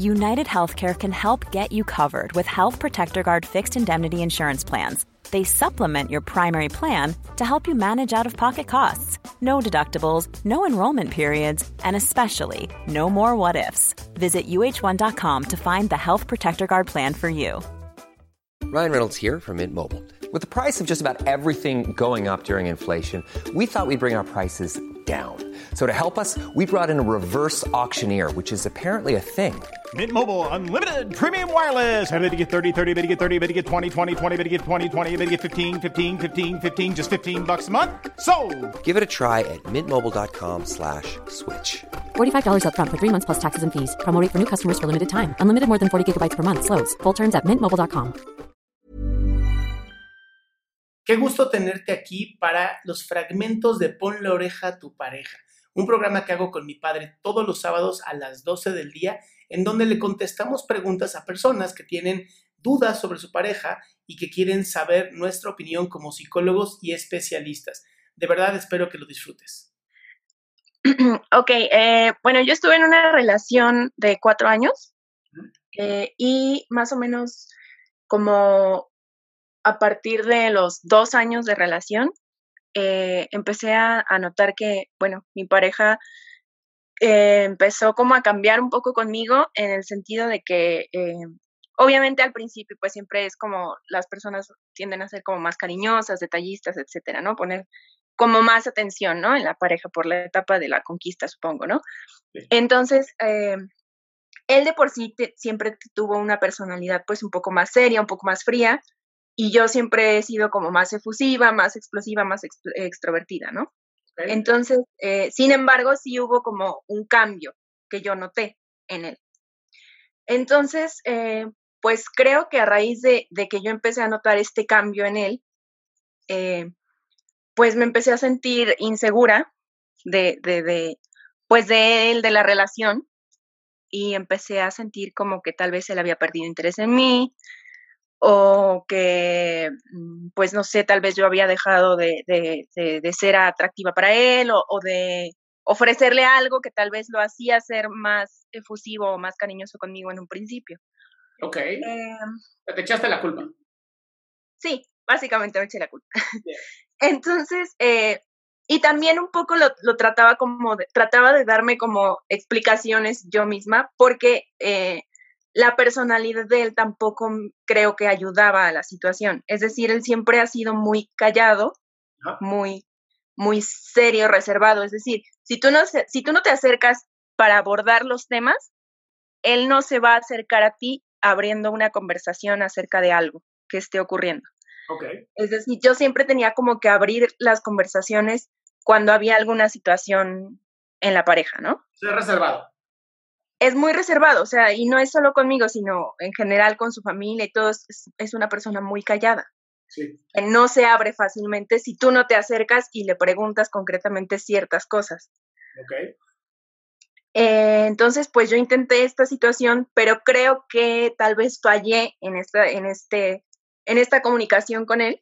United Healthcare can help get you covered with Health Protector Guard fixed indemnity insurance plans. They supplement your primary plan to help you manage out of pocket costs. No deductibles, no enrollment periods, and especially no more what ifs. Visit uh1.com to find the Health Protector Guard plan for you. Ryan Reynolds here from Mint Mobile. With the price of just about everything going up during inflation, we thought we'd bring our prices down. So to help us, we brought in a reverse auctioneer, which is apparently a thing. Mint Mobile unlimited premium wireless. Ready to get 30, 30, bit to get 30, bit to get 20, 20, 20, bit to get 20, 20, bit to get 15, 15, 15, 15 just 15 bucks a month. So, Give it a try at mintmobile.com slash switch. $45 upfront for three months plus taxes and fees. Promo rate for new customers for limited time. Unlimited more than 40 gigabytes per month. Slows. Full terms at mintmobile.com. Qué gusto tenerte aquí para los fragmentos de Pon la oreja a tu pareja, un programa que hago con mi padre todos los sábados a las 12 del día, en donde le contestamos preguntas a personas que tienen dudas sobre su pareja y que quieren saber nuestra opinión como psicólogos y especialistas. De verdad espero que lo disfrutes. Ok, eh, bueno, yo estuve en una relación de cuatro años eh, y más o menos como a partir de los dos años de relación, eh, empecé a, a, notar que, bueno, mi pareja eh, empezó como a cambiar un poco conmigo en el sentido de que, eh, obviamente al principio, pues siempre es como las personas tienden a ser como más cariñosas, detallistas, etcétera, ¿no? Poner como más atención, ¿no? En la pareja por la etapa de la conquista, supongo, ¿no? Sí. Entonces, él de por sí te, siempre tuvo una personalidad pues un poco más seria, un poco más fría, y yo siempre he sido como más efusiva, más explosiva, más ext extrovertida, ¿no? Okay. Entonces, eh, sin embargo, sí hubo como un cambio que yo noté en él. Entonces, eh, pues creo que a raíz de, de, que yo empecé a notar este cambio en él, eh, pues me empecé a sentir insegura de, de, de, pues de él, de la relación, y empecé a sentir como que tal vez él había perdido interés en mí, o que, pues no sé, tal vez yo había dejado de, de, de, de ser atractiva para él o, o, de ofrecerle algo que tal vez lo hacía ser más efusivo o más cariñoso conmigo en un principio. Ok. Eh, Te echaste la culpa. Sí, básicamente me eché la culpa. Yeah. Entonces, eh, y también un poco lo, lo trataba como, de, trataba de darme como explicaciones yo misma, porque eh, la personalidad de él tampoco creo que ayudaba a la situación. Es decir, él siempre ha sido muy callado, muy, muy serio, reservado. Es decir, si tú, no, si tú no te acercas para abordar los temas, él no se va a acercar a ti abriendo una conversación acerca de algo que esté ocurriendo. Okay. Es decir, yo siempre tenía como que abrir las conversaciones cuando había alguna situación en la pareja, ¿no? Soy reservado es muy reservado, o sea, y no es solo conmigo, sino en general con su familia y todo, es, es una persona muy callada. Sí. No se abre fácilmente si tú no te acercas y le preguntas concretamente ciertas cosas. Eh, entonces, pues yo intenté esta situación, pero creo que tal vez fallé en esta, en este, en esta comunicación con él,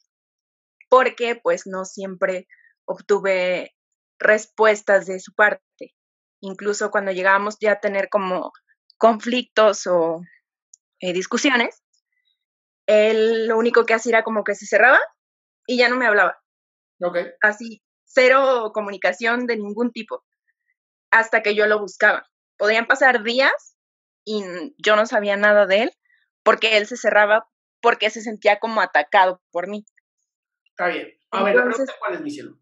porque pues no siempre obtuve respuestas de su parte incluso cuando llegábamos ya a tener como conflictos o eh, discusiones, él lo único que hacía era como que se cerraba y ya no me hablaba. Okay. Así, cero comunicación de ningún tipo, hasta que yo lo buscaba. Podían pasar días y yo no sabía nada de él porque él se cerraba porque se sentía como atacado por mí. Está bien. A ver, Entonces, la pregunta, ¿cuál es mi cielo?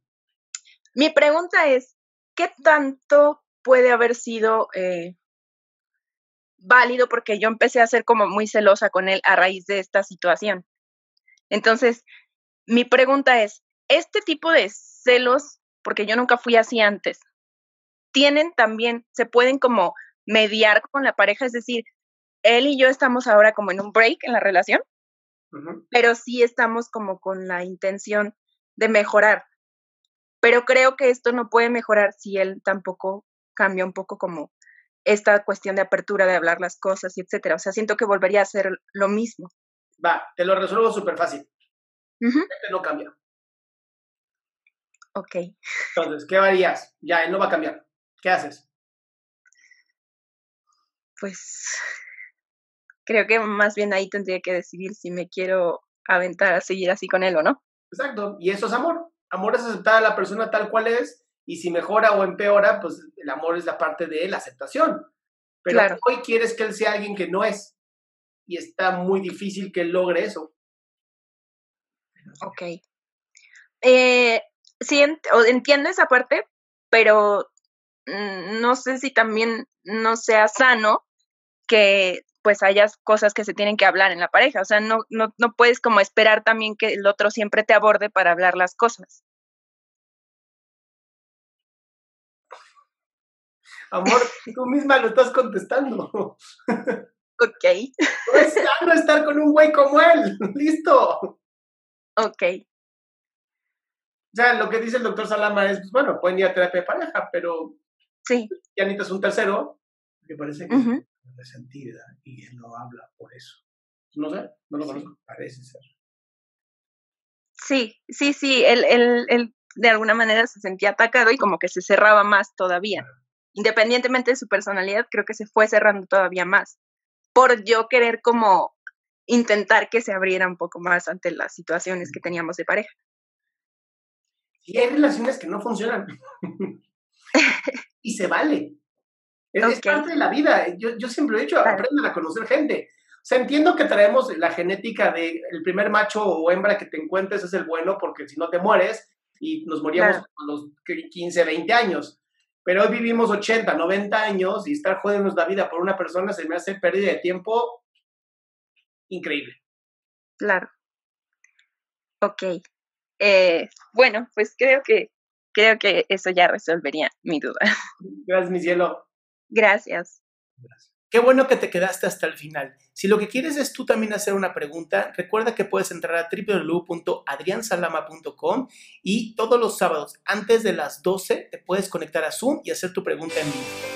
Mi pregunta es, ¿qué tanto puede haber sido eh, válido porque yo empecé a ser como muy celosa con él a raíz de esta situación. Entonces, mi pregunta es, ¿este tipo de celos, porque yo nunca fui así antes, tienen también, se pueden como mediar con la pareja? Es decir, él y yo estamos ahora como en un break en la relación pero sí estamos como con la intención de mejorar. Pero creo que esto no puede mejorar si él tampoco cambia un poco como esta cuestión de apertura, de hablar las cosas y etcétera. O sea, siento que volvería a ser lo mismo. Va, te lo resuelvo súper fácil. Este no cambia. Ok. Entonces, ¿qué harías? Ya, él no va a cambiar. ¿Qué haces? Pues creo que más bien ahí tendría que decidir si me quiero aventar a seguir así con él o no. Exacto, y eso es amor. Amor es aceptar a la persona tal cual es y si mejora o empeora, pues el amor es la parte de la aceptación. Pero hoy quieres que él sea alguien que no es y está muy difícil que él logre eso. Ok. Eh, sí, entiendo esa parte, pero mm, no sé si también no sea sano que pues haya cosas que se tienen que hablar en la pareja. O sea, no, no, no puedes como esperar también que el otro siempre te aborde para hablar las cosas. Amor, tú misma lo estás contestando. Ok. No es sano estar con un güey como él. Listo. Ok. O sea, lo que dice el doctor Salama es, pues, bueno, pueden ir a terapia de pareja, pero sí. ya necesitas un tercero, que parece que es resentida y él no habla por eso. No sé, no lo conozco, parece ser. Sí, sí, sí, él, él, él de alguna manera se sentía atacado y como que se cerraba más todavía. Independientemente de su personalidad, creo que se fue cerrando todavía más. Por yo querer como intentar que se abriera un poco más ante las situaciones que teníamos de pareja. Y hay relaciones que no funcionan. y se vale. Es, parte de la vida. Yo, yo siempre he dicho, aprendan a conocer gente. O sea, entiendo que traemos la genética de el primer macho o hembra que te encuentres es el bueno, porque si no te mueres y nos moríamos a los 15, 20 años. Pero hoy vivimos 80, 90 años y estar jodiendo la vida por una persona se me hace pérdida de tiempo increíble. Claro. Ok. Eh, bueno, pues creo que creo que eso ya resolvería mi duda. Gracias, mi cielo. Gracias. Qué bueno que te quedaste hasta el final. Si lo que quieres es tú también hacer una pregunta, recuerda que puedes entrar a www.adriansalama.com y todos los sábados antes de las 12 te puedes conectar a Zoom y hacer tu pregunta en vivo.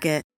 Target.